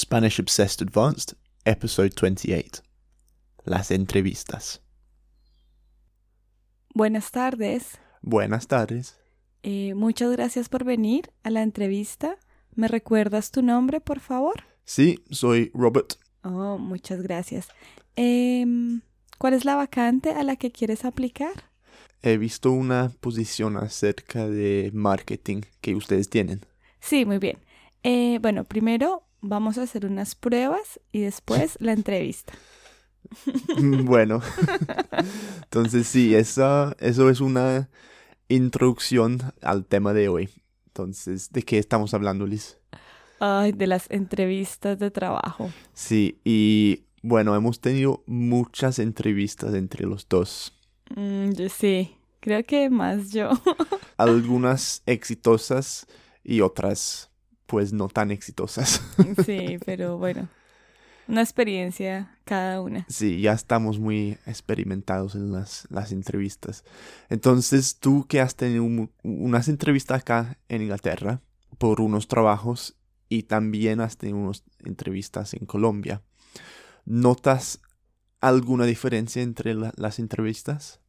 Spanish Obsessed Advanced, Episode 28. Las entrevistas. Buenas tardes. Buenas tardes. Eh, muchas gracias por venir a la entrevista. ¿Me recuerdas tu nombre, por favor? Sí, soy Robert. Oh, muchas gracias. Em, ¿Cuál es la vacante a la que quieres aplicar? He visto una posición acerca de marketing que ustedes tienen. Sí, muy bien. Eh, bueno, primero vamos a hacer unas pruebas y después la entrevista. bueno, entonces sí, esa, eso es una introducción al tema de hoy. Entonces, ¿de qué estamos hablando, Liz? Ay, de las entrevistas de trabajo. Sí, y bueno, hemos tenido muchas entrevistas entre los dos. Mm, yo sí, creo que más yo. Algunas exitosas y otras pues no tan exitosas. sí, pero bueno, una experiencia cada una. Sí, ya estamos muy experimentados en las, las entrevistas. Entonces, tú que has tenido unas entrevistas acá en Inglaterra por unos trabajos y también has tenido unas entrevistas en Colombia, ¿notas alguna diferencia entre las entrevistas?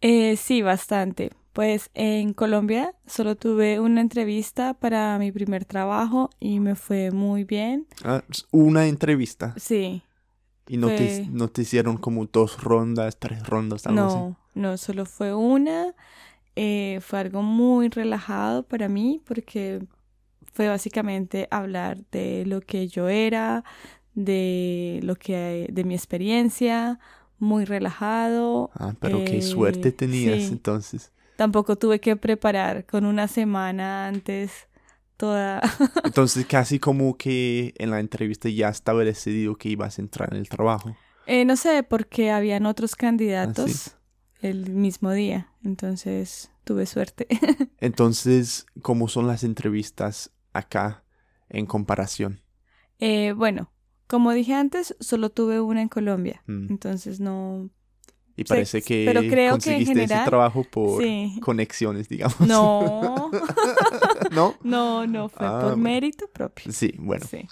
Eh, sí, bastante. Pues en Colombia solo tuve una entrevista para mi primer trabajo y me fue muy bien. Ah, una entrevista. Sí. ¿Y no, te, no te hicieron como dos rondas, tres rondas? Algo no, no, solo fue una. Eh, fue algo muy relajado para mí porque fue básicamente hablar de lo que yo era, de lo que de mi experiencia, muy relajado. Ah, pero qué suerte eh, tenías entonces. Tampoco tuve que preparar con una semana antes toda. entonces casi como que en la entrevista ya estaba decidido que ibas a entrar en el trabajo. Eh, no sé, porque habían otros candidatos ah, el mismo día, entonces tuve suerte. entonces, ¿cómo son las entrevistas acá en comparación? Eh, bueno, como dije antes, solo tuve una en Colombia, mm. entonces no... Y parece que pero creo conseguiste que ese trabajo por conexiones, digamos. No. ¿No? No, no, fue ah, por mérito propio. Sí, bueno. Sí.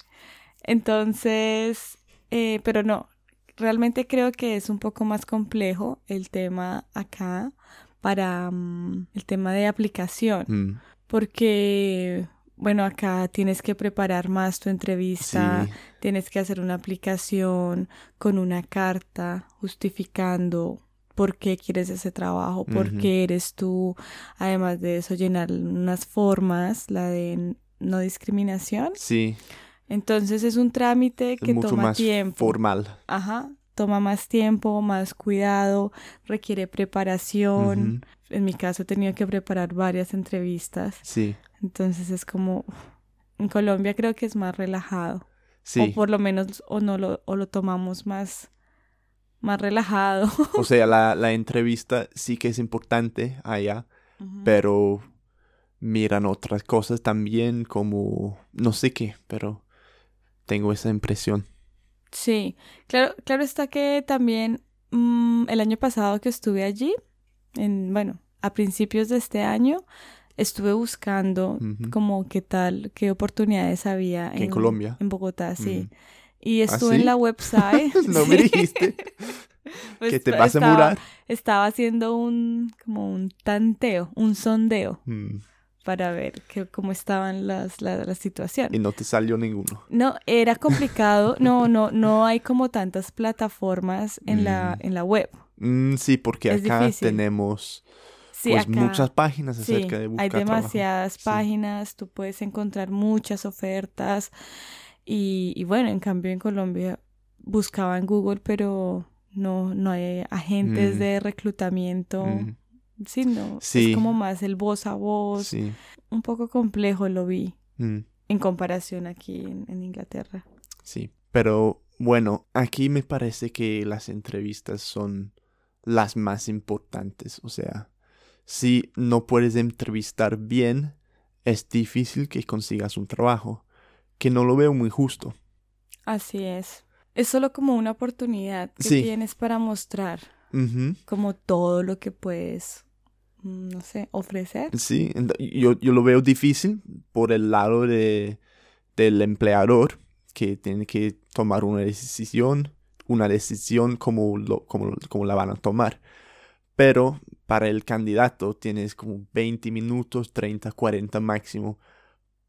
Entonces, eh, pero no, realmente creo que es un poco más complejo el tema acá para mm, el tema de aplicación. Mm. Porque bueno, acá tienes que preparar más tu entrevista, tienes que hacer una aplicación con una carta justificando por qué quieres ese trabajo, por qué eres tú. Además de eso, llenar unas formas, la de no discriminación. Sí. Entonces es un trámite que mucho toma más tiempo. Formal. Ajá. Toma más tiempo, más cuidado, requiere preparación. En mi caso he tenido que preparar varias entrevistas. Sí. Entonces es como, en Colombia creo que es más relajado. Sí. O por lo menos, o no lo, o lo tomamos más, más relajado. O sea, la, la entrevista sí que es importante allá, pero miran otras cosas también como, no sé qué, pero tengo esa impresión. Sí, claro, claro está que también mm, el año pasado que estuve allí, en, bueno, a principios de este año, estuve buscando como qué tal, qué oportunidades había en, Colombia. En Bogotá, sí. Y ¿Ah, estuve en la website. no me dijiste. Pues que te vas a murar. Estaba haciendo un, como un tanteo, un sondeo. Mm. Para ver que, cómo estaban las, la, la situación. Y no te salió ninguno. No, era complicado. no, no, no hay como tantas plataformas en, la, mm. en la web. Mm, sí, porque acá tenemos pues muchas páginas acerca de buscar Hay demasiadas páginas, tú puedes encontrar muchas ofertas y, bueno, en cambio en Colombia buscaba en Google, pero no, no hay agentes mm. de reclutamiento. Mm. Sí, no, es como más el voz a voz. Un poco complejo lo vi mm. en comparación aquí en, en Inglaterra. Sí, pero bueno, aquí me parece que las entrevistas son las más importantes, o sea, si no puedes entrevistar bien, es difícil que consigas un trabajo, que no lo veo muy justo. Así es. Es solo como una oportunidad que tienes para mostrar como todo lo que puedes, mm, no sé, ofrecer. Sí, yo, yo lo veo difícil por el lado de, del empleador, que tienen que tomar una decisión, una decisión como, lo, como, como la van a tomar. Pero para el candidato tienes como 20 minutos, 30, 40 máximo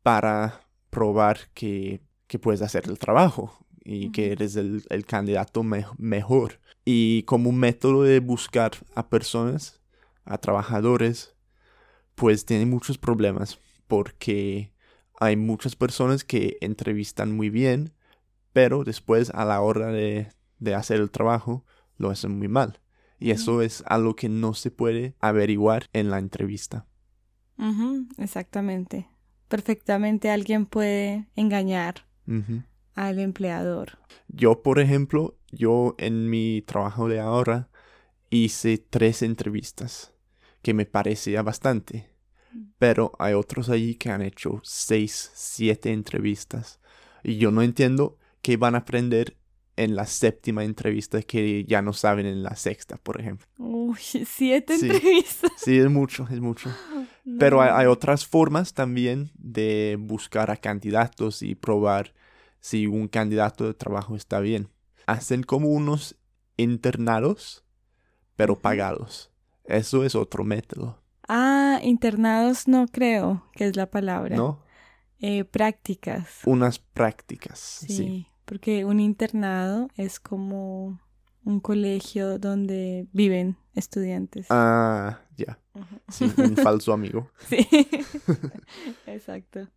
para probar que, que puedes hacer el trabajo y que eres el, el candidato mejor. Y como un método de buscar a personas, a trabajadores, pues tiene muchos problemas porque hay muchas personas que entrevistan muy bien, pero después a la hora de, de hacer el trabajo lo hacen muy mal. Y eso es algo que no se puede averiguar en la entrevista. exactamente. Perfectamente alguien puede engañar al empleador. Yo, por ejemplo, yo en mi trabajo de ahora hice tres entrevistas, que me parecía bastante. Pero hay otros allí que han hecho seis, siete entrevistas. Y yo no entiendo qué van a aprender en la séptima entrevista que ya no saben en la sexta, por ejemplo. Uy, siete entrevistas. Sí, es mucho, es mucho. Pero hay, otras formas también de buscar a candidatos y probar si un candidato de trabajo está bien. Hacen como unos internados, pero pagados. Eso es otro método. Ah, internados no creo que es la palabra. ¿No? Eh, prácticas. Unas prácticas, sí, Porque un internado es como un colegio donde viven estudiantes. Ah, ya. Sí, un falso amigo. Sí, exacto.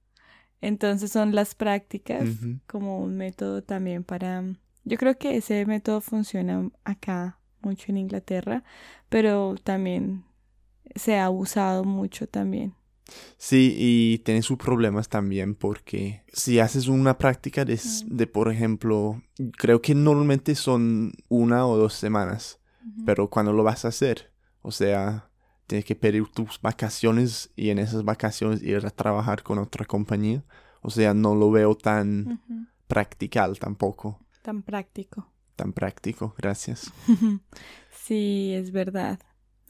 Entonces son las prácticas como un método también para... Yo creo que ese método funciona acá mucho en Inglaterra, pero también se ha usado mucho también. Sí, y tiene sus problemas también porque si haces una práctica de, de, por ejemplo, creo que normalmente son una o dos semanas, pero cuando lo vas a hacer, o sea, tienes que pedir tus vacaciones y en esas vacaciones ir a trabajar con otra compañía, o sea, no lo veo tan practical tampoco. Tan práctico. Tan práctico, gracias. sí, es verdad.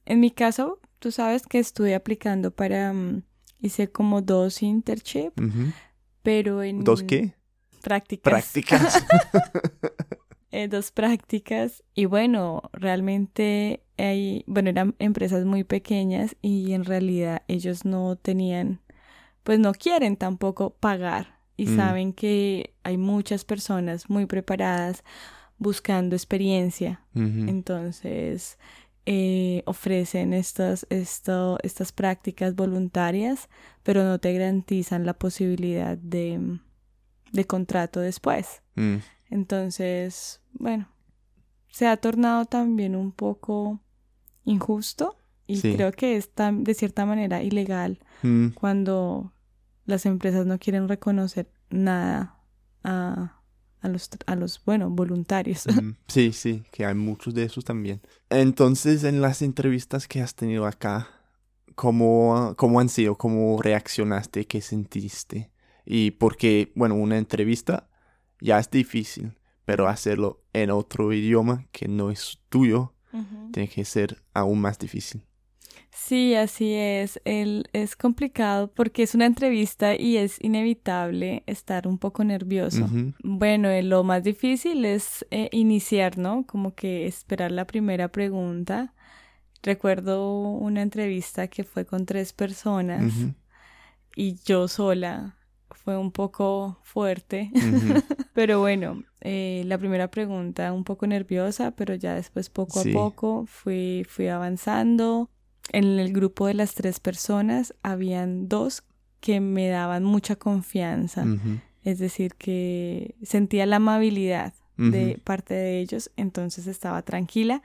En mi caso, tú sabes que estuve aplicando para, mm, hice como dos internships, pero en... ¿Dos qué? Prácticas. Prácticas. Eh, dos prácticas y bueno, realmente hay, bueno, eran empresas muy pequeñas y en realidad ellos no tenían, pues no quieren tampoco pagar y mm. saben que hay muchas personas muy preparadas buscando experiencia. Entonces, eh, ofrecen estas, esto, estas prácticas voluntarias, pero no te garantizan la posibilidad de, de contrato después. Mm. Entonces, bueno, se ha tornado también un poco injusto y creo que es de cierta manera ilegal mm. cuando las empresas no quieren reconocer nada a, a los, a los bueno, voluntarios. sí, sí, que hay muchos de esos también. Entonces, en las entrevistas que has tenido acá, ¿cómo, cómo han sido? ¿Cómo reaccionaste? ¿Qué sentiste? Y porque, bueno, una entrevista ya es difícil, pero hacerlo en otro idioma que no es tuyo, tiene que ser aún más difícil. Sí, así es. El, es complicado porque es una entrevista y es inevitable estar un poco nervioso. Bueno, eh, lo más difícil es eh, iniciar, ¿no? Como que esperar la primera pregunta. Recuerdo una entrevista que fue con tres personas y yo sola. Fue un poco fuerte, pero bueno, eh, la primera pregunta un poco nerviosa, pero ya después poco a poco fui, fui avanzando en el grupo de las tres personas habían dos que me daban mucha confianza. Es decir, que sentía la amabilidad de parte de ellos, entonces estaba tranquila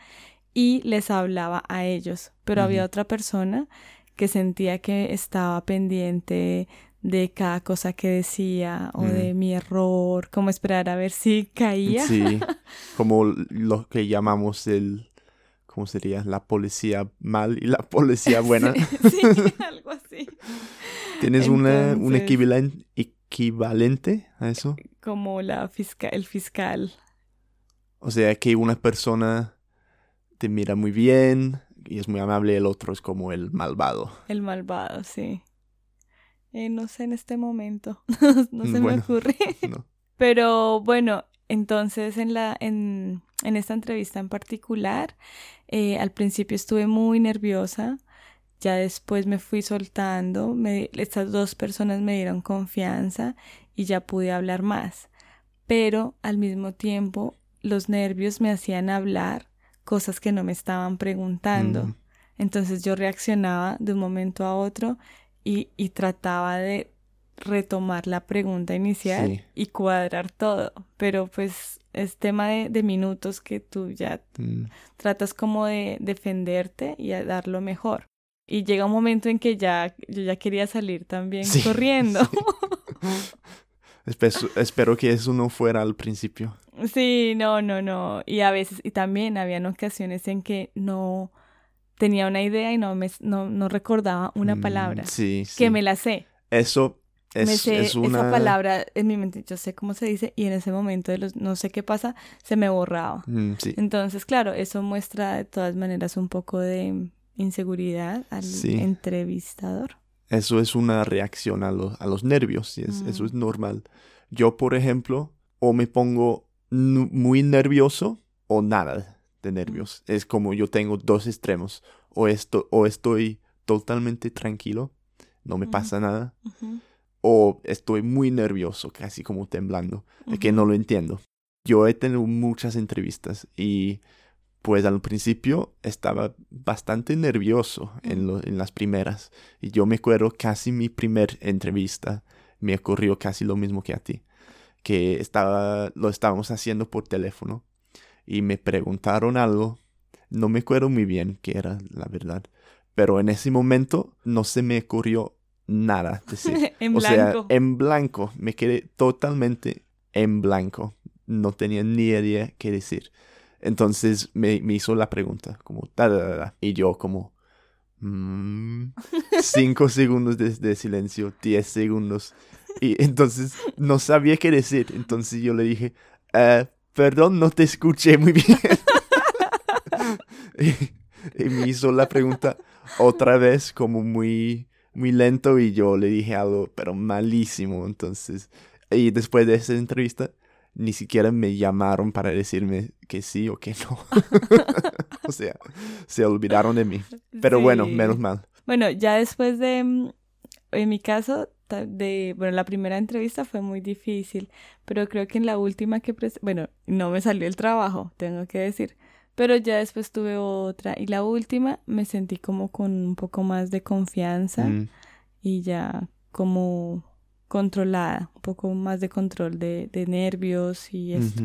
y les hablaba a ellos. Pero había otra persona que sentía que estaba pendiente de cada cosa que decía o de mi error, como esperar a ver si caía. Sí, como lo que llamamos el ¿cómo sería? La policía mal y la policía buena. Sí, algo así. ¿Tienes una, un equivalente, equivalente a eso? Como la fiscal, el fiscal. O sea, que una persona te mira muy bien y es muy amable, el otro es como el malvado. El malvado, sí. Eh, no sé en este momento, no se me ocurre. no. Pero bueno, entonces en, la, en, en esta entrevista en particular, eh, al principio estuve muy nerviosa, ya después me fui soltando, me, estas dos personas me dieron confianza y ya pude hablar más. Pero al mismo tiempo los nervios me hacían hablar cosas que no me estaban preguntando. Entonces yo reaccionaba de un momento a otro y, y trataba de retomar la pregunta inicial y cuadrar todo. Pero pues es tema de, minutos que tú ya mm. tratas como de defenderte y a dar lo mejor. Y llega un momento en que ya yo ya quería salir también corriendo. espero, que eso no fuera al principio. Sí, no, no, no. Y a veces, y también habían ocasiones en que no tenía una idea y no me no, no recordaba una mm, palabra. sí, Que me la sé. Eso es, es una... esa palabra en mi mente, yo sé cómo se dice y en ese momento de los, no sé qué pasa, se me borraba. Mm, sí. Entonces, claro, eso muestra de todas maneras un poco de inseguridad al entrevistador. Eso es una reacción a, a los nervios, y eso es mm. normal. Yo, por ejemplo, o me pongo muy nervioso o nada de nervios. Es como yo tengo dos extremos. O, esto, o estoy totalmente tranquilo, no me pasa nada. O estoy muy nervioso, casi como temblando, de que no lo entiendo. Yo he tenido muchas entrevistas y pues al principio estaba bastante nervioso en, en, las primeras. Y yo me acuerdo casi mi primer entrevista me ocurrió casi lo mismo que a ti. Que estaba, lo estábamos haciendo por teléfono y me preguntaron algo. No me acuerdo muy bien qué era, la verdad. Pero en ese momento no se me ocurrió nada decir. en o blanco. sea, en blanco. Me quedé totalmente en blanco. No tenía ni idea qué decir. Entonces me, hizo la pregunta, como, da, y yo como, mm, cinco segundos de, silencio, diez segundos. Y entonces no sabía qué decir. Entonces yo le dije, eh, perdón, no te escuché muy bien. y, me hizo la pregunta otra vez, como muy, muy lento, y yo le dije algo, pero malísimo. Entonces, y después de esa entrevista, ni siquiera me llamaron para decirme que sí o que no. o sea, se olvidaron de mí. Pero bueno, menos mal. Bueno, ya después de, mm, en mi caso, de, bueno, la primera entrevista fue muy difícil, pero creo que en la última que, bueno, no me salió el trabajo, tengo que decir, pero ya después tuve otra y la última me sentí como con un poco más de confianza mm. y ya como controlada, un poco más de control de, nervios y esto.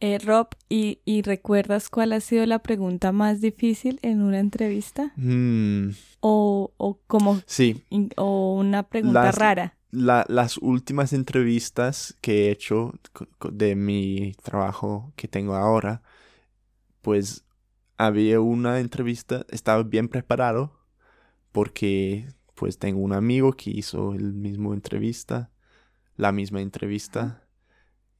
Eh, Rob, ¿y, ¿y, recuerdas cuál ha sido la pregunta más difícil en una entrevista? Mm. O, o como... Sí. o una pregunta rara. las últimas entrevistas que he hecho de mi trabajo que tengo ahora, pues había una entrevista, estaba bien preparado porque pues tengo un amigo que hizo el mismo entrevista, la misma entrevista,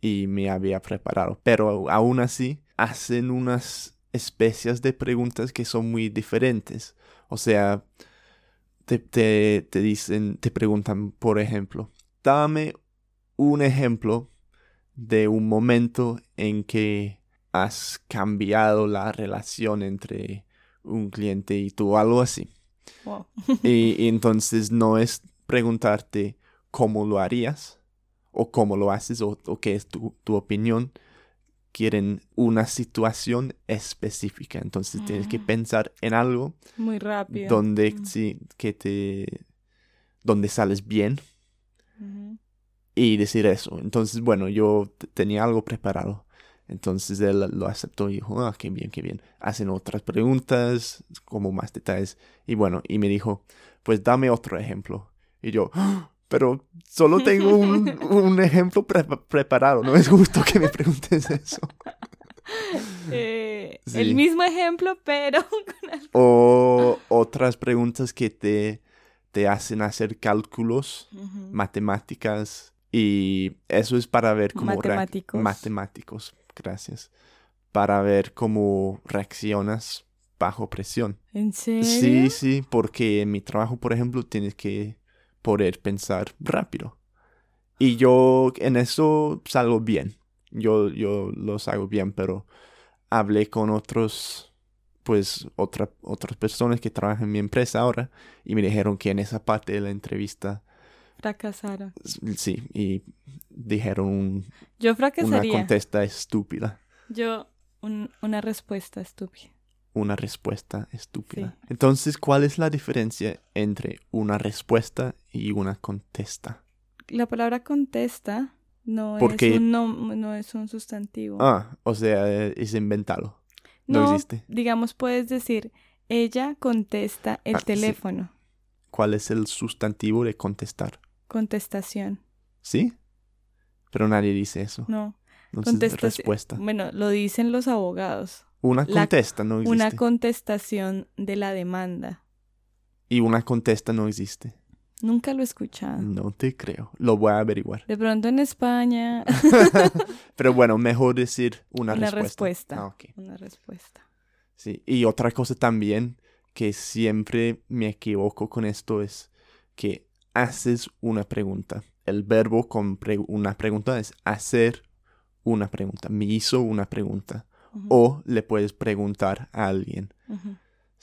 y me había preparado. Pero aún así, hacen unas especies de preguntas que son muy diferentes. O sea, te, te, te dicen, te preguntan, por ejemplo, dame un ejemplo de un momento en que has cambiado la relación entre un cliente y tú, algo así. y, entonces no es preguntarte cómo lo harías o cómo lo haces o, qué es tu, opinión. Quieren una situación específica. Entonces tienes que mm. pensar en algo. Muy rápido. Donde, mm. sí, que te, donde sales bien. Y decir eso. Entonces, bueno, yo tenía algo preparado. Entonces él lo aceptó y dijo, ah, qué bien, qué bien. Hacen otras preguntas, como más detalles. Y bueno, y me dijo, pues dame otro ejemplo. Y yo, ah, pero solo tengo un, ejemplo preparado, no es justo que me preguntes eso. Eh, el mismo ejemplo, pero... o otras preguntas que te, te hacen hacer cálculos, matemáticas, y eso es para ver cómo... Matemáticos. Matemáticos gracias, para ver cómo reaccionas bajo presión. ¿En serio? Sí, sí, porque en mi trabajo, por ejemplo, tienes que poder pensar rápido. Y yo en eso salgo bien. Yo, yo los hago bien, pero hablé con otros, pues, otra, otras personas que trabajan en mi empresa ahora y me dijeron que en esa parte de la entrevista fracasaron. Sí, y dijeron yo fracasaría. una contesta estúpida. Yo una respuesta estúpida. Una respuesta estúpida. Entonces, ¿cuál es la diferencia entre una respuesta y una contesta? La palabra contesta no, es, un, no, es un sustantivo. Ah, o sea, es inventado. No, existe. Digamos, puedes decir, ella contesta el ah, teléfono. ¿Cuál es el sustantivo de contestar? Contestación. ¿Sí? Pero nadie dice eso. No. Entonces, respuesta. Bueno, lo dicen los abogados. Una contesta no existe. Una contestación de la demanda. Y una contesta no existe. Nunca lo he escuchado. No te creo. Lo voy a averiguar. De pronto en España. Pero bueno, mejor decir una, una respuesta. Ah, una respuesta. Sí. Y otra cosa también que siempre me equivoco con esto es que haces una pregunta. El verbo con una pregunta es hacer una pregunta. Me hizo una pregunta. O le puedes preguntar a alguien.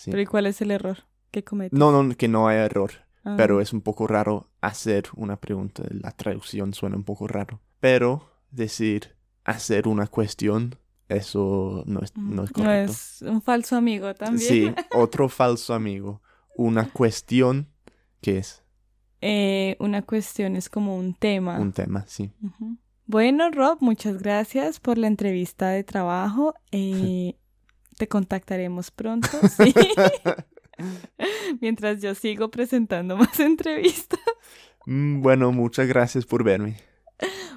Pero ¿y cuál es el error que cometes? No, no, que no hay error. Ah. Pero es un poco raro hacer una pregunta. La traducción suena un poco raro. Pero decir hacer una cuestión, eso no es, no es correcto. No es un falso amigo también. Sí, otro falso amigo. Una cuestión, ¿qué es? Eh, una cuestión es como un tema. Un tema, sí. Bueno, Rob, muchas gracias por la entrevista de trabajo. Eh, te contactaremos pronto. ¿sí? Mientras yo sigo presentando más entrevistas. Mm, bueno, muchas gracias por verme.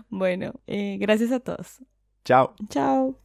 Bueno, eh, gracias a todos. Chao. Chao.